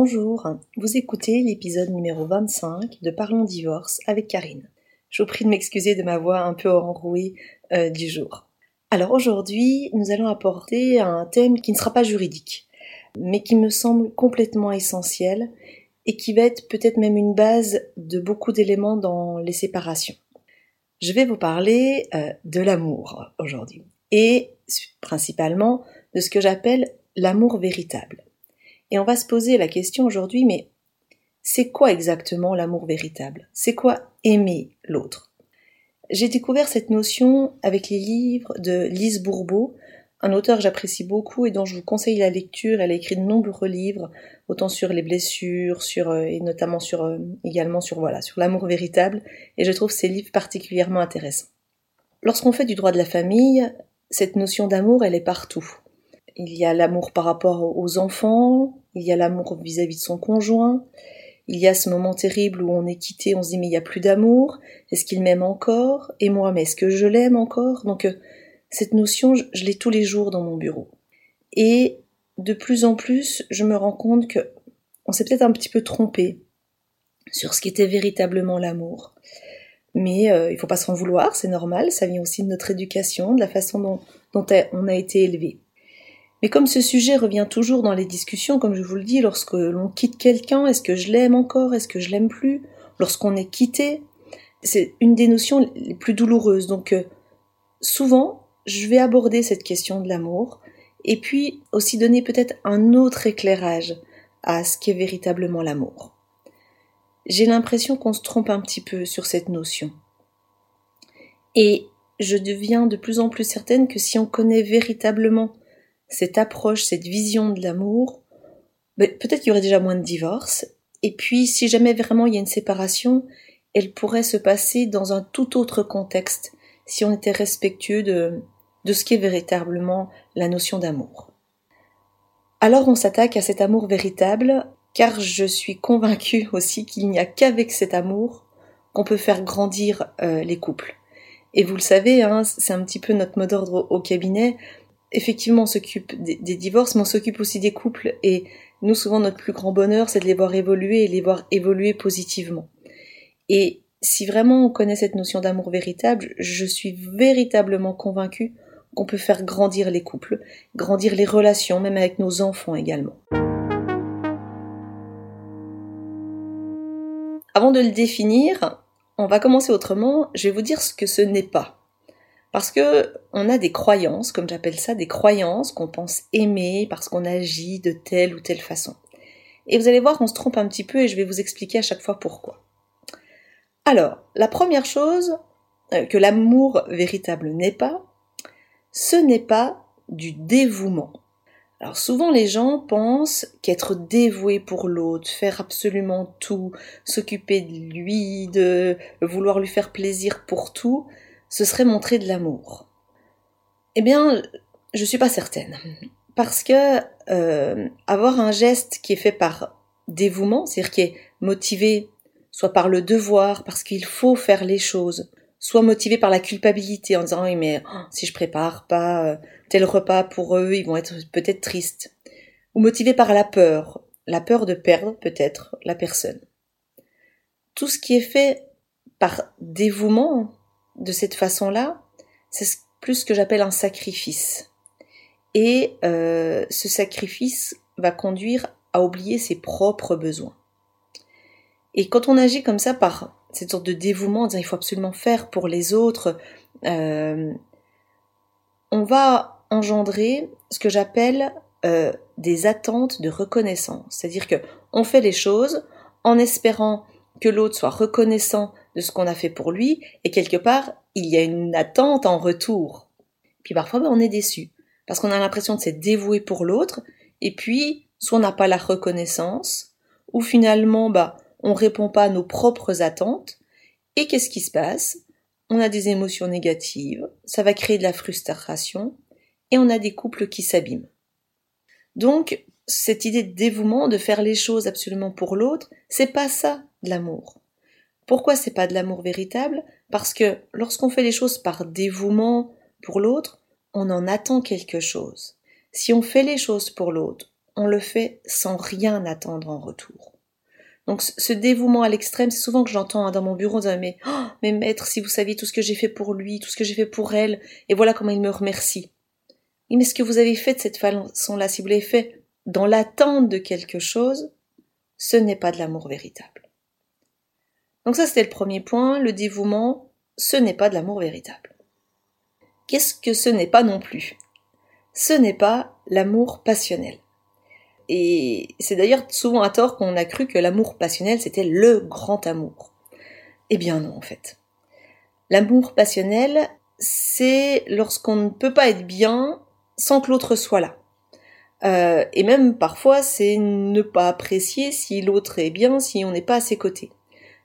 Bonjour, vous écoutez l'épisode numéro 25 de Parlons divorce avec Karine. Je vous prie de m'excuser de ma voix un peu enrouée euh, du jour. Alors aujourd'hui, nous allons apporter un thème qui ne sera pas juridique, mais qui me semble complètement essentiel et qui va être peut-être même une base de beaucoup d'éléments dans les séparations. Je vais vous parler euh, de l'amour aujourd'hui et principalement de ce que j'appelle l'amour véritable. Et on va se poser la question aujourd'hui, mais c'est quoi exactement l'amour véritable? C'est quoi aimer l'autre? J'ai découvert cette notion avec les livres de Lise Bourbeau, un auteur que j'apprécie beaucoup et dont je vous conseille la lecture. Elle a écrit de nombreux livres, autant sur les blessures, sur euh, et notamment sur euh, également sur voilà sur l'amour véritable. Et je trouve ces livres particulièrement intéressants. Lorsqu'on fait du droit de la famille, cette notion d'amour, elle est partout. Il y a l'amour par rapport aux enfants, il y a l'amour vis-à-vis de son conjoint, il y a ce moment terrible où on est quitté, on se dit mais il n'y a plus d'amour, est-ce qu'il m'aime encore? Et moi, mais est-ce que je l'aime encore? Donc euh, cette notion, je, l'ai tous les jours dans mon bureau. Et de plus en plus, je me rends compte que on s'est peut-être un petit peu trompé sur ce qu'était véritablement l'amour. Mais euh, il faut pas s'en vouloir, c'est normal, ça vient aussi de notre éducation, de la façon dont on a été élevé. Mais comme ce sujet revient toujours dans les discussions, comme je vous le dis, lorsque l'on quitte quelqu'un, est-ce que je l'aime encore, est-ce que je l'aime plus Lorsqu'on est quitté, c'est une des notions les plus douloureuses. Donc euh, souvent, je vais aborder cette question de l'amour, et puis aussi donner peut-être un autre éclairage à ce qu'est véritablement l'amour j'ai l'impression qu'on se trompe un petit peu sur cette notion. Et je deviens de plus en plus certaine que si on connaît véritablement cette approche, cette vision de l'amour, ben, peut-être qu'il y aurait déjà moins de divorces. Et puis, si jamais vraiment il y a une séparation, elle pourrait se passer dans un tout autre contexte, si on était respectueux de, de ce qu'est véritablement la notion d'amour. Alors on s'attaque à cet amour véritable car je suis convaincue aussi qu'il n'y a qu'avec cet amour qu'on peut faire grandir euh, les couples. Et vous le savez, hein, c'est un petit peu notre mot d'ordre au, cabinet. Effectivement, on s'occupe des, divorces, mais on s'occupe aussi des couples. Et nous, souvent, notre plus grand bonheur, c'est de les voir évoluer et les voir évoluer positivement. Et si vraiment on connaît cette notion d'amour véritable, je suis véritablement convaincue qu'on peut faire grandir les couples, grandir les relations, même avec nos enfants également. Avant de le définir, on va commencer autrement. Je vais vous dire ce que ce n'est pas. Parce que on a des croyances, comme j'appelle ça, des croyances qu'on pense aimer parce qu'on agit de telle ou telle façon. Et vous allez voir, on se trompe un petit peu et je vais vous expliquer à chaque fois pourquoi. Alors, la première chose euh, que l'amour véritable n'est pas, ce n'est pas du dévouement. Alors souvent les gens pensent qu'être dévoué pour l'autre, faire absolument tout, s'occuper de lui, de vouloir lui faire plaisir pour tout, ce serait montrer de l'amour. Eh bien, je suis pas certaine. Parce que euh, avoir un geste qui est fait par dévouement, c'est-à-dire qui est motivé soit par le devoir, parce qu'il faut faire les choses, soit motivé par la culpabilité en disant mais oh, si je prépare pas euh, tel repas pour eux, ils vont être peut-être tristes, ou motivé par la peur, la peur de perdre peut-être la personne. Tout ce qui est fait par dévouement de cette façon-là, c'est plus ce que j'appelle un sacrifice. Et euh, ce sacrifice va conduire à oublier ses propres besoins. Et quand on agit comme ça par cette sorte de dévouement, en disant il faut absolument faire pour les autres, euh, on va engendrer ce que j'appelle euh, des attentes de reconnaissance. C'est-à-dire que on fait les choses en espérant que l'autre soit reconnaissant de ce qu'on a fait pour lui, et quelque part, il y a une attente en retour. Puis parfois, ben, on est déçu, parce qu'on a l'impression de s'être dévoué pour l'autre, et puis, soit on n'a pas la reconnaissance, ou finalement, bah, on répond pas à nos propres attentes, et qu'est-ce qui se passe? On a des émotions négatives, ça va créer de la frustration, et on a des couples qui s'abîment. Donc, cette idée de dévouement, de faire les choses absolument pour l'autre, c'est pas ça de l'amour. Pourquoi c'est pas de l'amour véritable? Parce que lorsqu'on fait les choses par dévouement pour l'autre, on en attend quelque chose. Si on fait les choses pour l'autre, on le fait sans rien attendre en retour. Donc ce dévouement à l'extrême, c'est souvent que j'entends hein, dans mon bureau dire mais, oh, mais maître, si vous saviez tout ce que j'ai fait pour lui, tout ce que j'ai fait pour elle, et voilà comment il me remercie. Mais ce que vous avez fait de cette façon-là, si vous l'avez fait dans l'attente de quelque chose, ce n'est pas de l'amour véritable. Donc ça, c'était le premier point, le dévouement, ce n'est pas de l'amour véritable. Qu'est-ce que ce n'est pas non plus? Ce n'est pas l'amour passionnel. Et c'est d'ailleurs souvent à tort qu'on a cru que l'amour passionnel c'était le grand amour. Eh bien non en fait. L'amour passionnel, c'est lorsqu'on ne peut pas être bien sans que l'autre soit là. Euh, et même parfois, c'est ne pas apprécier si l'autre est bien, si on n'est pas à ses côtés.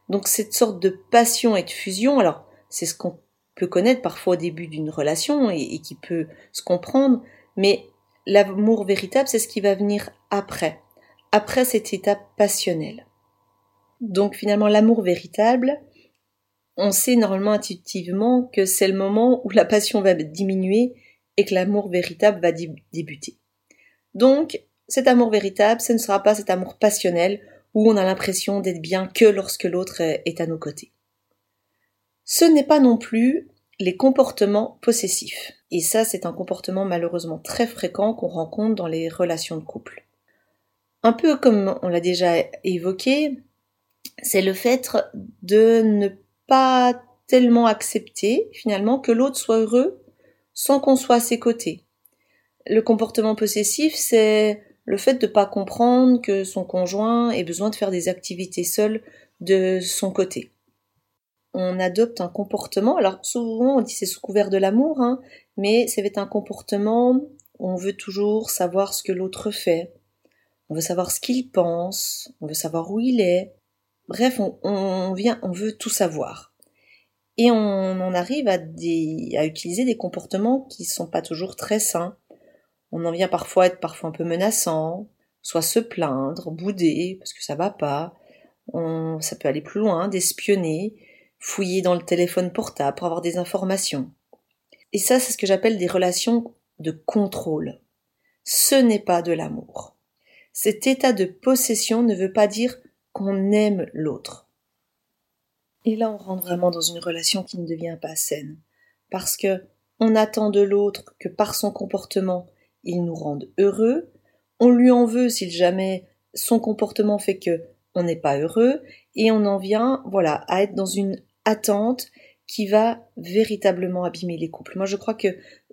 Donc cette sorte de passion et de fusion, alors c'est ce qu'on peut connaître parfois au début d'une relation et, qui peut se comprendre, mais l'amour véritable, c'est ce qui va venir après, après cette étape passionnelle. Donc finalement, l'amour véritable, on sait normalement intuitivement que c'est le moment où la passion va diminuer et que l'amour véritable va débuter. Donc, cet amour véritable, ce ne sera pas cet amour passionnel où on a l'impression d'être bien que lorsque l'autre est à nos côtés. Ce n'est pas non plus les comportements possessifs. Et ça, c'est un comportement malheureusement très fréquent qu'on rencontre dans les relations de couple. Un peu comme on l'a déjà évoqué, c'est le fait de ne pas tellement accepter finalement que l'autre soit heureux sans qu'on soit à ses côtés. Le comportement possessif, c'est le fait de ne pas comprendre que son conjoint ait besoin de faire des activités seul de son côté on adopte un comportement. Alors souvent on dit c'est sous couvert de l'amour, hein, mais ça va un comportement on veut toujours savoir ce que l'autre fait. On veut savoir ce qu'il pense, on veut savoir où il est. Bref, on, vient, on veut tout savoir. Et on en arrive à, à utiliser des comportements qui sont pas toujours très sains. On en vient parfois être parfois un peu menaçant, soit se plaindre, bouder parce que ça va pas. On, ça peut aller plus loin, d'espionner fouiller dans le téléphone portable pour avoir des informations. Et ça, c'est ce que j'appelle des relations de contrôle. Ce n'est pas de l'amour. Cet état de possession ne veut pas dire qu'on aime l'autre. Et là, on rentre vraiment dans une relation qui ne devient pas saine. Parce que on attend de l'autre que par son comportement, il nous rende heureux. On lui en veut si jamais son comportement fait que on n'est pas heureux et on en vient, voilà, à être dans une attente qui va véritablement abîmer les couples. Moi, je crois que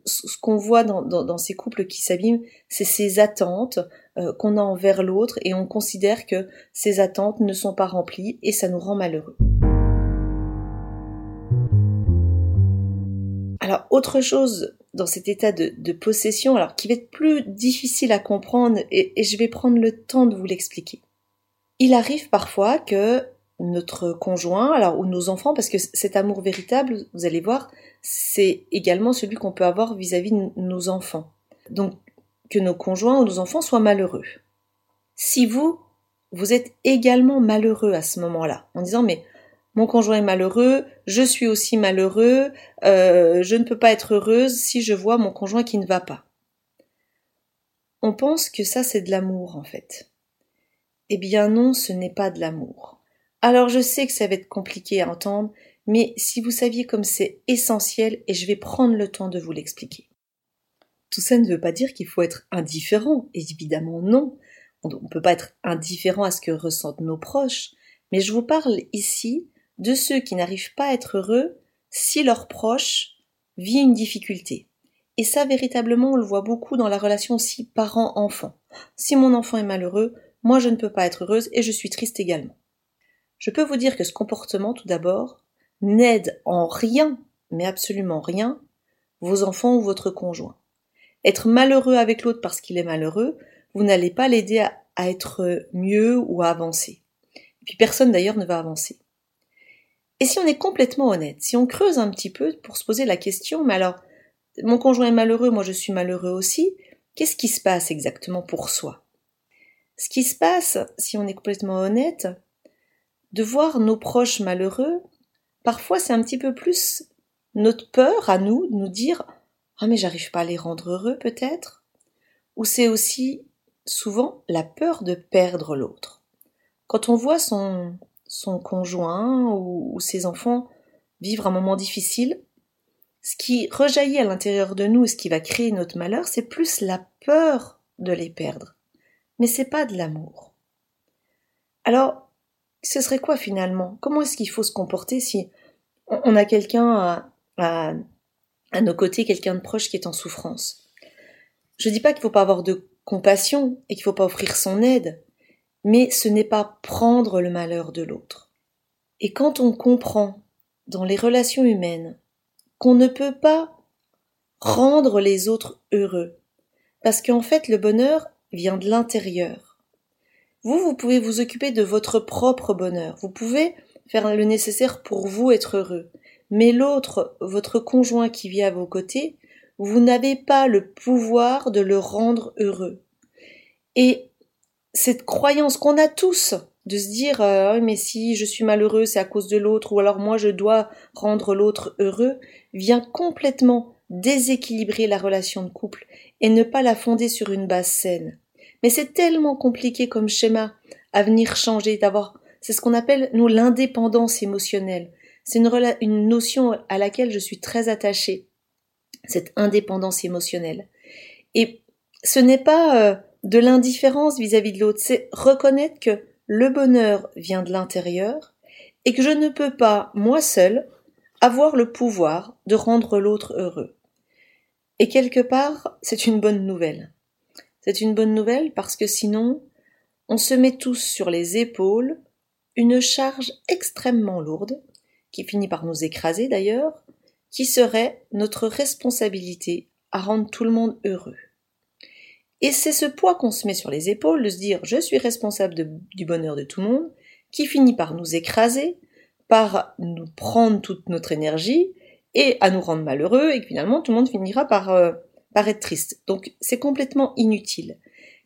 ce qu'on voit dans, ces couples qui s'abîment, c'est ces attentes euh, qu'on a envers l'autre et on considère que ces attentes ne sont pas remplies et ça nous rend malheureux. Alors, autre chose dans cet état de, possession, alors qui va être plus difficile à comprendre et je vais prendre le temps de vous l'expliquer. Il arrive parfois que notre conjoint, alors ou nos enfants, parce que cet amour véritable, vous allez voir, c'est également celui qu'on peut avoir vis-à-vis de nos enfants. Donc que nos conjoints ou nos enfants soient malheureux. Si vous, vous êtes également malheureux à ce moment-là, en disant mais mon conjoint est malheureux, je suis aussi malheureux, euh, je ne peux pas être heureuse si je vois mon conjoint qui ne va pas. On pense que ça c'est de l'amour en fait. Eh bien non, ce n'est pas de l'amour. Alors je sais que ça va être compliqué à entendre, mais si vous saviez comme c'est essentiel, et je vais prendre le temps de vous l'expliquer. Tout ça ne veut pas dire qu'il faut être indifférent, évidemment non. On ne peut pas être indifférent à ce que ressentent nos proches, mais je vous parle ici de ceux qui n'arrivent pas à être heureux si leur proche vit une difficulté. Et ça, véritablement, on le voit beaucoup dans la relation aussi parent-enfant. Si mon enfant est malheureux, moi je ne peux pas être heureuse et je suis triste également. Je peux vous dire que ce comportement, tout d'abord, n'aide en rien, mais absolument rien, vos enfants ou votre conjoint. Être malheureux avec l'autre parce qu'il est malheureux, vous n'allez pas l'aider à, être mieux ou à avancer. Et puis personne d'ailleurs ne va avancer. Et si on est complètement honnête, si on creuse un petit peu pour se poser la question, mais alors, mon conjoint est malheureux, moi je suis malheureux aussi, qu'est-ce qui se passe exactement pour soi? Ce qui se passe, si on est complètement honnête, de voir nos proches malheureux, parfois c'est un petit peu plus notre peur à nous de nous dire Ah, mais j'arrive pas à les rendre heureux peut-être Ou c'est aussi souvent la peur de perdre l'autre. Quand on voit son, son conjoint ou, ses enfants vivre un moment difficile, ce qui rejaillit à l'intérieur de nous, ce qui va créer notre malheur, c'est plus la peur de les perdre. Mais c'est pas de l'amour. Alors, ce serait quoi finalement? Comment est-ce qu'il faut se comporter si on a quelqu'un à, à, nos côtés, quelqu'un de proche qui est en souffrance? Je dis pas qu'il faut pas avoir de compassion et qu'il faut pas offrir son aide, mais ce n'est pas prendre le malheur de l'autre. Et quand on comprend dans les relations humaines qu'on ne peut pas rendre les autres heureux. Parce qu'en fait, le bonheur vient de l'intérieur. Vous, vous pouvez vous occuper de votre propre bonheur. Vous pouvez faire le nécessaire pour vous être heureux. Mais l'autre, votre conjoint qui vit à vos côtés, vous n'avez pas le pouvoir de le rendre heureux. Et cette croyance qu'on a tous, de se dire euh, mais si je suis malheureux c'est à cause de l'autre ou alors moi je dois rendre l'autre heureux vient complètement déséquilibrer la relation de couple et ne pas la fonder sur une base saine. Mais c'est tellement compliqué comme schéma à venir changer, d'avoir c'est ce qu'on appelle nous l'indépendance émotionnelle. C'est une, une notion à laquelle je suis très attachée, cette indépendance émotionnelle. Et ce n'est pas euh, de l'indifférence vis-à-vis de l'autre, c'est reconnaître que le bonheur vient de l'intérieur et que je ne peux pas, moi seul, avoir le pouvoir de rendre l'autre heureux. Et quelque part, c'est une bonne nouvelle. C'est une bonne nouvelle parce que sinon, on se met tous sur les épaules une charge extrêmement lourde, qui finit par nous écraser d'ailleurs, qui serait notre responsabilité à rendre tout le monde heureux. Et c'est ce poids qu'on se met sur les épaules de se dire je suis responsable du bonheur de tout le monde, qui finit par nous écraser, par nous prendre toute notre énergie et à nous rendre malheureux et que finalement tout le monde finira par, euh, par être triste. Donc c'est complètement inutile.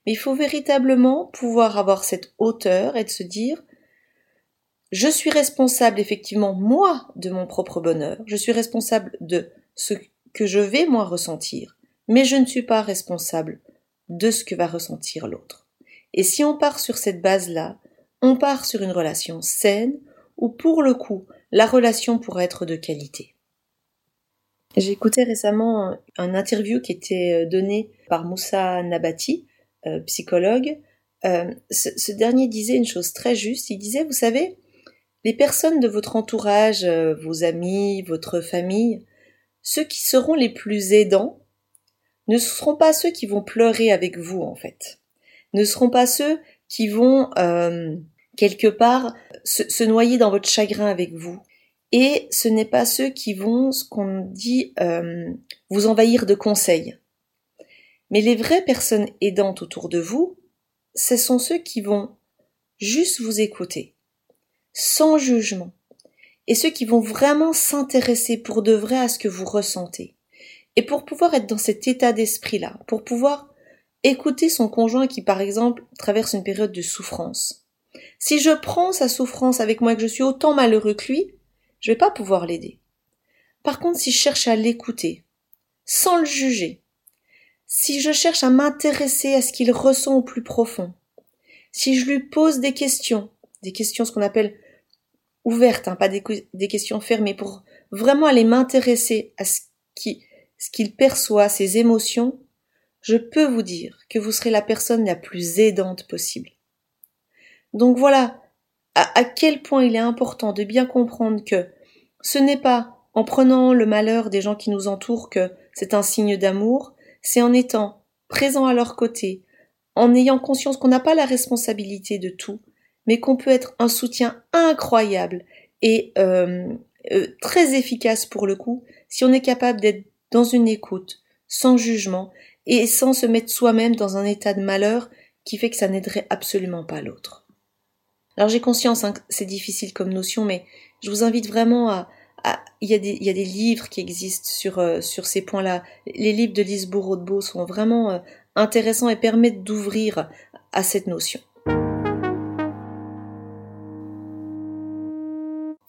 Mais il faut véritablement pouvoir avoir cette hauteur et de se dire je suis responsable effectivement moi de mon propre bonheur, je suis responsable de ce que je vais moi ressentir, mais je ne suis pas responsable de ce que va ressentir l'autre. Et si on part sur cette base-là, on part sur une relation saine où pour le coup, la relation pourra être de qualité. Écouté récemment un interview qui était euh, donné par Moussa Nabati, euh, psychologue. Euh, ce, dernier disait une chose très juste. Il disait, vous savez, les personnes de votre entourage, vos amis, votre famille, ceux qui seront les plus aidants, ne seront pas ceux qui vont pleurer avec vous en fait, ne seront pas ceux qui vont euh, quelque part se, noyer dans votre chagrin avec vous. Et ce n'est pas ceux qui vont, ce qu'on dit, euh, vous envahir de conseils. Mais les vraies personnes aidantes autour de vous, ce sont ceux qui vont juste vous écouter, sans jugement, et ceux qui vont vraiment s'intéresser pour de vrai à ce que vous ressentez. Et pour pouvoir être dans cet état d'esprit-là, pour pouvoir écouter son conjoint qui, par exemple, traverse une période de souffrance. Si je prends sa souffrance avec moi et que je suis autant malheureux que lui, je vais pas pouvoir l'aider. Par contre, si je cherche à l'écouter, sans le juger, si je cherche à m'intéresser à ce qu'il ressent au plus profond, si je lui pose des questions, des questions ce qu'on appelle ouvertes, hein, pas des, des, questions fermées, pour vraiment aller m'intéresser à ce qui, ce qu'il perçoit, ses émotions, je peux vous dire que vous serez la personne la plus aidante possible. Donc voilà à, quel point il est important de bien comprendre que ce n'est pas en prenant le malheur des gens qui nous entourent que c'est un signe d'amour, c'est en étant présent à leur côté, en ayant conscience qu'on n'a pas la responsabilité de tout, mais qu'on peut être un soutien incroyable et euh, euh, très efficace pour le coup si on est capable d'être dans une écoute, sans jugement, et sans se mettre soi-même dans un état de malheur qui fait que ça n'aiderait absolument pas l'autre. Alors j'ai conscience hein, que c'est difficile comme notion, mais je vous invite vraiment à... il, y a des, livres qui existent sur, euh, ces points-là. Les livres de Lise Bourreau sont vraiment euh, intéressants et permettent d'ouvrir à cette notion.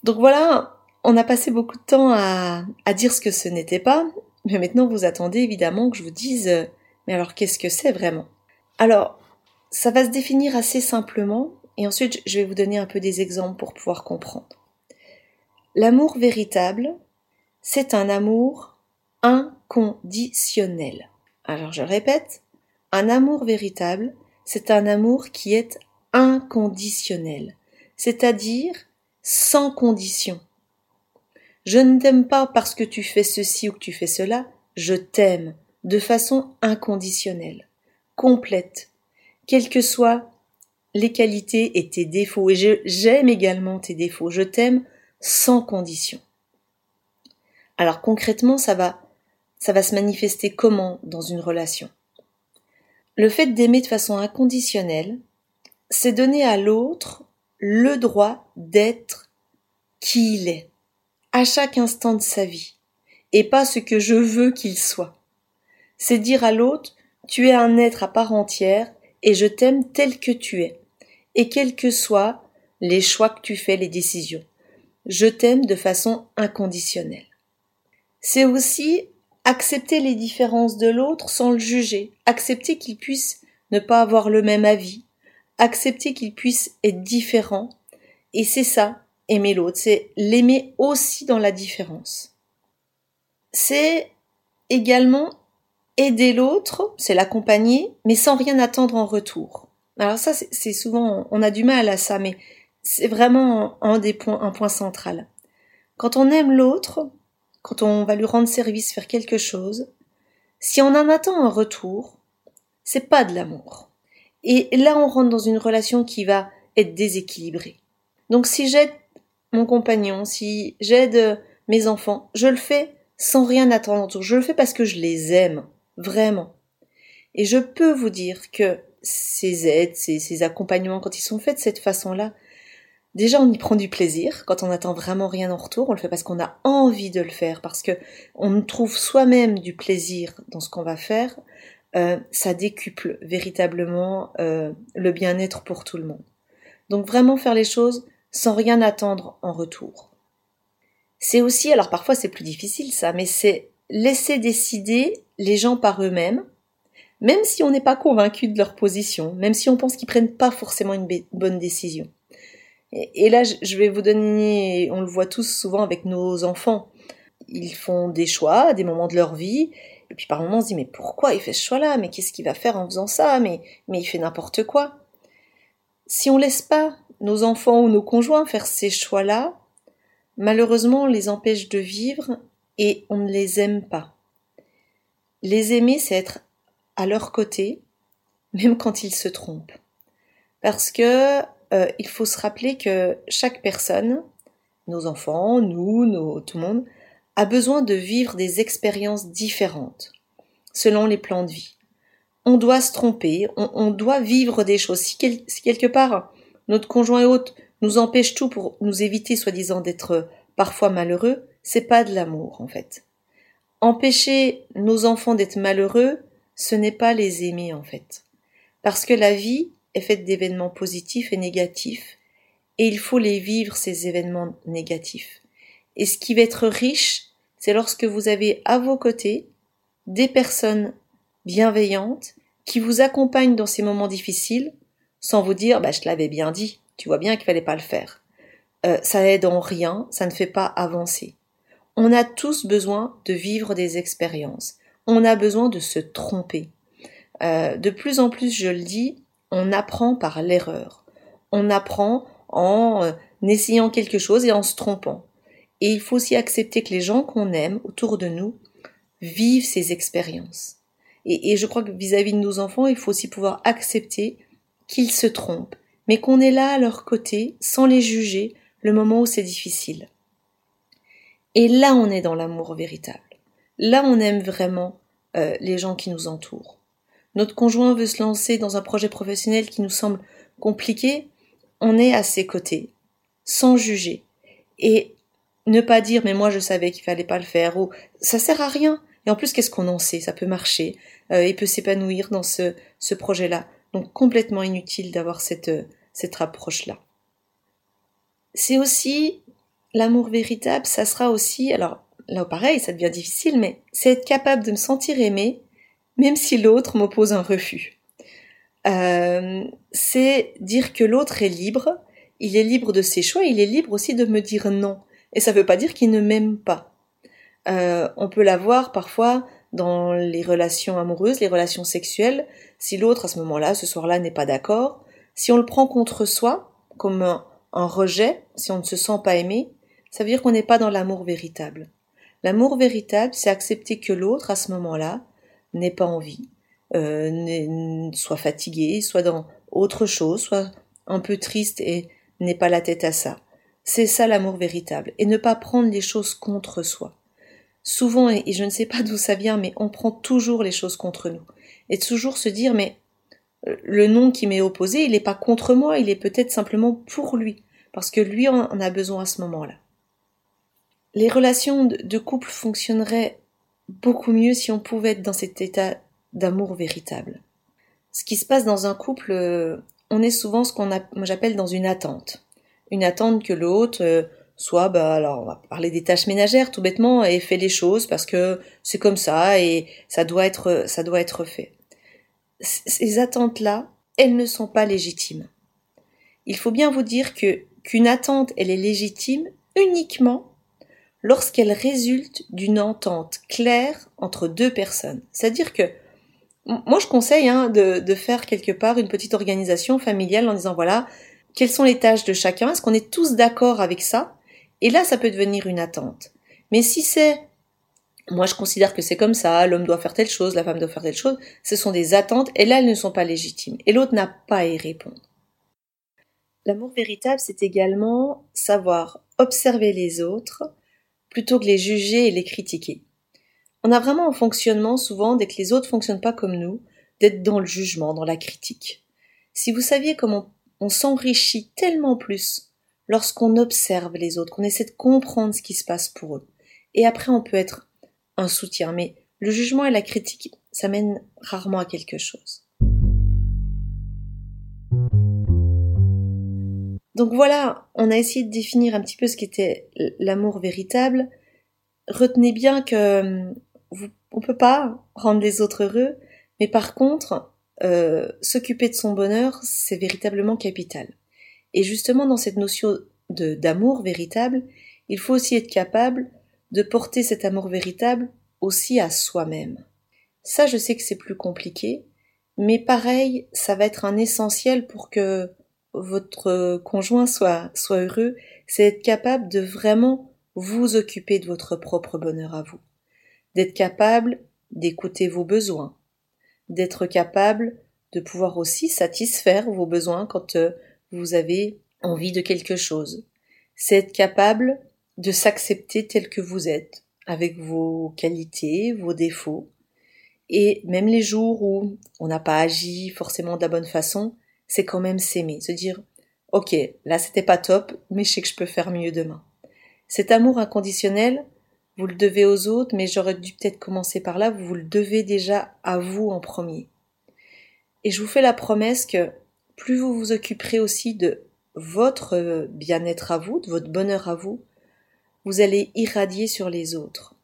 Donc voilà, on a passé beaucoup de temps à dire ce que ce n'était pas, mais maintenant, vous attendez évidemment que je vous dise, euh, mais alors qu'est-ce que c'est vraiment? Alors, ça va se définir assez simplement et ensuite je vais vous donner un peu des exemples pour pouvoir comprendre. L'amour véritable, c'est un amour inconditionnel. Alors je répète, un amour véritable, c'est un amour qui est inconditionnel, c'est-à-dire sans condition. Je ne t'aime pas parce que tu fais ceci ou que tu fais cela, je t'aime de façon inconditionnelle, complète, quelles que soient les qualités et tes défauts. Et j'aime également tes défauts, je t'aime sans condition. Alors concrètement, ça va, ça va se manifester comment dans une relation? Le fait d'aimer de façon inconditionnelle, c'est donner à l'autre le droit d'être qui il est, à chaque instant de sa vie, et pas ce que je veux qu'il soit. C'est dire à l'autre, tu es un être à part entière, et je t'aime tel que tu es, et quels que soient les choix que tu fais, les décisions. Je t'aime de façon inconditionnelle. C'est aussi accepter les différences de l'autre sans le juger, accepter qu'il puisse ne pas avoir le même avis, accepter qu'il puisse être différent, et c'est ça, aimer l'autre, c'est l'aimer aussi dans la différence. C'est également aider l'autre, c'est l'accompagner, mais sans rien attendre en retour. Alors ça, c'est souvent, on a du mal à ça, mais c'est vraiment un des points, un point central. Quand on aime l'autre, quand on va lui rendre service, faire quelque chose, si on en attend un retour, c'est pas de l'amour. Et là, on rentre dans une relation qui va être déséquilibrée. Donc si j'aide compagnon, si j'aide mes enfants, je le fais sans rien attendre. Je le fais parce que je les aime, vraiment. Et je peux vous dire que ces aides, ces, ces accompagnements, quand ils sont faits de cette façon-là, déjà on y prend du plaisir. Quand on n'attend vraiment rien en retour, on le fait parce qu'on a envie de le faire, parce que on trouve soi-même du plaisir dans ce qu'on va faire. Euh, ça décuple véritablement euh, le bien-être pour tout le monde. Donc vraiment faire les choses sans rien attendre en retour. C'est aussi, alors parfois c'est plus difficile ça, mais c'est laisser décider les gens par eux-mêmes, même si on n'est pas convaincu de leur position, même si on pense qu'ils prennent pas forcément une bonne décision. Et, là, je vais vous donner, on le voit tous souvent avec nos enfants. Ils font des choix des moments de leur vie, et puis par moments on se dit mais pourquoi il fait ce choix-là? Mais qu'est-ce qu'il va faire en faisant ça? Mais mais il fait n'importe quoi. Si on laisse pas nos enfants ou nos conjoints faire ces choix-là, malheureusement on les empêche de vivre et on ne les aime pas. Les aimer, c'est être à leur côté, même quand ils se trompent. Parce que euh, il faut se rappeler que chaque personne, nos enfants, nous, nos, tout le monde, a besoin de vivre des expériences différentes, selon les plans de vie. On doit se tromper, on, doit vivre des choses. Si, quelque part notre conjoint et autre nous empêche tout pour nous éviter soi-disant d'être parfois malheureux, c'est pas de l'amour en fait. Empêcher nos enfants d'être malheureux, ce n'est pas les aimer en fait. Parce que la vie est faite d'événements positifs et négatifs, et il faut les vivre ces événements négatifs. Et ce qui va être riche, c'est lorsque vous avez à vos côtés des personnes bienveillantes qui vous accompagnent dans ces moments difficiles sans vous dire bah, je l'avais bien dit, tu vois bien qu'il fallait pas le faire. Euh, ça aide en rien, ça ne fait pas avancer. On a tous besoin de vivre des expériences. On a besoin de se tromper. Euh, de plus en plus, je le dis, on apprend par l'erreur. On apprend en euh, essayant quelque chose et en se trompant. Et il faut aussi accepter que les gens qu'on aime autour de nous vivent ces expériences. Et, je crois que vis-à-vis de nos enfants, il faut aussi pouvoir accepter qu'ils se trompent, mais qu'on est là à leur côté, sans les juger, le moment où c'est difficile. Et là, on est dans l'amour véritable. Là, on aime vraiment euh, les gens qui nous entourent. Notre conjoint veut se lancer dans un projet professionnel qui nous semble compliqué, on est à ses côtés, sans juger. Et ne pas dire mais moi je savais qu'il fallait pas le faire ou ça sert à rien. Et en plus qu'est-ce qu'on en sait? Ça peut marcher, euh, il peut s'épanouir dans ce, ce projet-là. Donc complètement inutile d'avoir cette, euh, cette approche-là. C'est aussi l'amour véritable, ça sera aussi, alors là pareil, ça devient difficile, mais c'est être capable de me sentir aimé, même si l'autre m'oppose un refus. euh, c'est dire que l'autre est libre, il est libre de ses choix, il est libre aussi de me dire non. Et ça ne veut pas dire qu'il ne m'aime pas. Euh, on peut l'avoir parfois dans les relations amoureuses, les relations sexuelles, si l'autre à ce moment-là, ce soir-là, n'est pas d'accord, si on le prend contre soi, comme un, un rejet, si on ne se sent pas aimé, ça veut dire qu'on n'est pas dans l'amour véritable. L'amour véritable, c'est accepter que l'autre, à ce moment-là, n'ait pas envie, euh, soit fatigué, soit dans autre chose, soit un peu triste et n'ait pas la tête à ça. C'est ça l'amour véritable, et ne pas prendre les choses contre soi. Souvent, et je ne sais pas d'où ça vient, mais on prend toujours les choses contre nous. Et toujours se dire, mais euh, le nom qui m'est opposé, il n'est pas contre moi, il est peut-être simplement pour lui, parce que lui en a besoin à ce moment-là. Les relations de couple fonctionneraient beaucoup mieux si on pouvait être dans cet état d'amour véritable. Ce qui se passe dans un couple, euh, on est souvent ce qu'on j'appelle dans une attente. Une attente que l'autre euh, soit, bah, alors on va parler des tâches ménagères tout bêtement, et fait les choses parce que c'est comme ça et ça doit être, ça doit être fait. Ces attentes-là, elles ne sont pas légitimes. Il faut bien vous dire que qu'une attente, elle est légitime uniquement lorsqu'elle résulte d'une entente claire entre deux personnes. C'est-à-dire que moi, je conseille hein, de, de, faire quelque part une petite organisation familiale en disant voilà, quelles sont les tâches de chacun? Est-ce qu'on est tous d'accord avec ça? Et là, ça peut devenir une attente. Mais si c'est moi, je considère que c'est comme ça, l'homme doit faire telle chose, la femme doit faire telle chose, ce sont des attentes, et là, elles ne sont pas légitimes. Et l'autre n'a pas à y répondre. L'amour véritable, c'est également savoir observer les autres plutôt que les juger et les critiquer. On a vraiment un fonctionnement souvent, dès que les autres fonctionnent pas comme nous, d'être dans le jugement, dans la critique. Si vous saviez comment on s'enrichit tellement plus lorsqu'on observe les autres, qu'on essaie de comprendre ce qui se passe pour eux. Et après, on peut être un soutien. Mais le jugement et la critique, ça mène rarement à quelque chose. Donc voilà, on a essayé de définir un petit peu ce qu'était l'amour véritable. Retenez bien que on peut pas rendre les autres heureux, mais par contre, euh, s'occuper de son bonheur, c'est véritablement capital. Et justement, dans cette notion d'amour véritable, il faut aussi être capable de porter cet amour véritable aussi à soi-même. Ça, je sais que c'est plus compliqué, mais pareil, ça va être un essentiel pour que votre conjoint soit, soit heureux, c'est être capable de vraiment vous occuper de votre propre bonheur à vous d'être capable d'écouter vos besoins, d'être capable de pouvoir aussi satisfaire vos besoins quand euh, vous avez envie de quelque chose. C'est être capable de s'accepter tel que vous êtes, avec vos qualités, vos défauts, et même les jours où on n'a pas agi forcément de la bonne façon, c'est quand même s'aimer, se dire ok, là c'était pas top, mais je sais que je peux faire mieux demain. Cet amour inconditionnel, vous le devez aux autres, mais j'aurais dû peut-être commencer par là, vous, le devez déjà à vous en premier. Et je vous fais la promesse que plus vous vous occuperez aussi de votre bien-être à vous, de votre bonheur à vous, vous allez irradier sur les autres.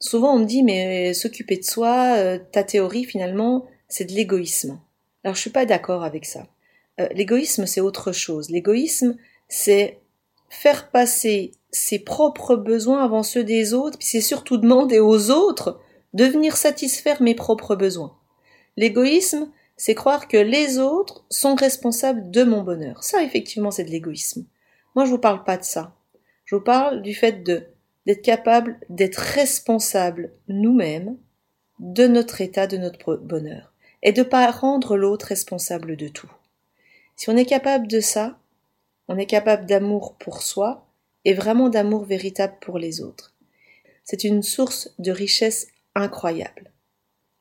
Souvent on me dit mais s'occuper de soi, euh, ta théorie finalement c'est de l'égoïsme. Alors je suis pas d'accord avec ça. Euh, l'égoïsme c'est autre chose. L'égoïsme c'est faire passer ses propres besoins avant ceux des autres, puis c'est surtout demander aux autres de venir satisfaire mes propres besoins. L'égoïsme, c'est croire que les autres sont responsables de mon bonheur. Ça, effectivement, c'est de l'égoïsme. Moi, je vous parle pas de ça. Je vous parle du fait de d'être capable d'être responsable nous-mêmes de notre état, de notre bonheur, et de pas rendre l'autre responsable de tout. Si on est capable de ça, on est capable d'amour pour soi, et vraiment d'amour véritable pour les autres. C'est une source de richesse incroyable.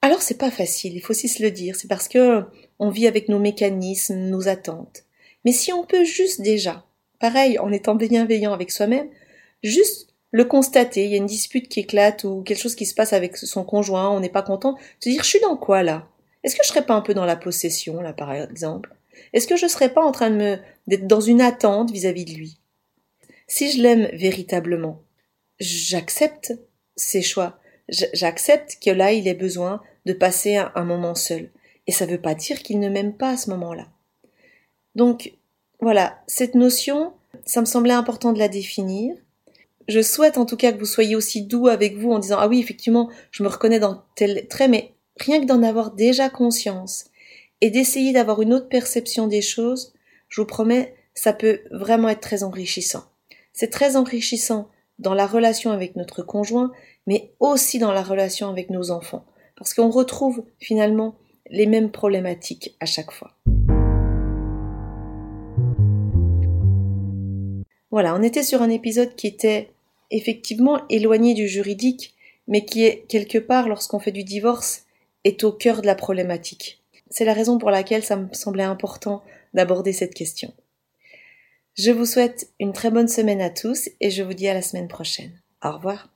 Alors c'est pas facile, il faut aussi se le dire, c'est parce que on vit avec nos mécanismes, nos attentes. Mais si on peut juste déjà, pareil, en étant bienveillant avec soi-même, juste le constater, il y a une dispute qui éclate ou quelque chose qui se passe avec son conjoint, on n'est pas content, se dire je suis dans quoi là? Est-ce que je serais pas un peu dans la possession là par exemple? Est-ce que je serais pas en train de me d'être dans une attente vis-à-vis -vis de lui? Si je l'aime véritablement, j'accepte ses choix. J'accepte que là, il ait besoin de passer un, moment seul. Et ça ne veut pas dire qu'il ne m'aime pas à ce moment-là. Donc, voilà, cette notion, ça me semblait important de la définir. Je souhaite en tout cas que vous soyez aussi doux avec vous en disant Ah oui, effectivement, je me reconnais dans tel trait, mais rien que d'en avoir déjà conscience et d'essayer d'avoir une autre perception des choses, je vous promets, ça peut vraiment être très enrichissant. C'est très enrichissant dans la relation avec notre conjoint, mais aussi dans la relation avec nos enfants, parce qu'on retrouve finalement les mêmes problématiques à chaque fois. Voilà, on était sur un épisode qui était effectivement éloigné du juridique, mais qui est quelque part, lorsqu'on fait du divorce, est au cœur de la problématique. C'est la raison pour laquelle ça me semblait important d'aborder cette question. Je vous souhaite une très bonne semaine à tous et je vous dis à la semaine prochaine. Au revoir.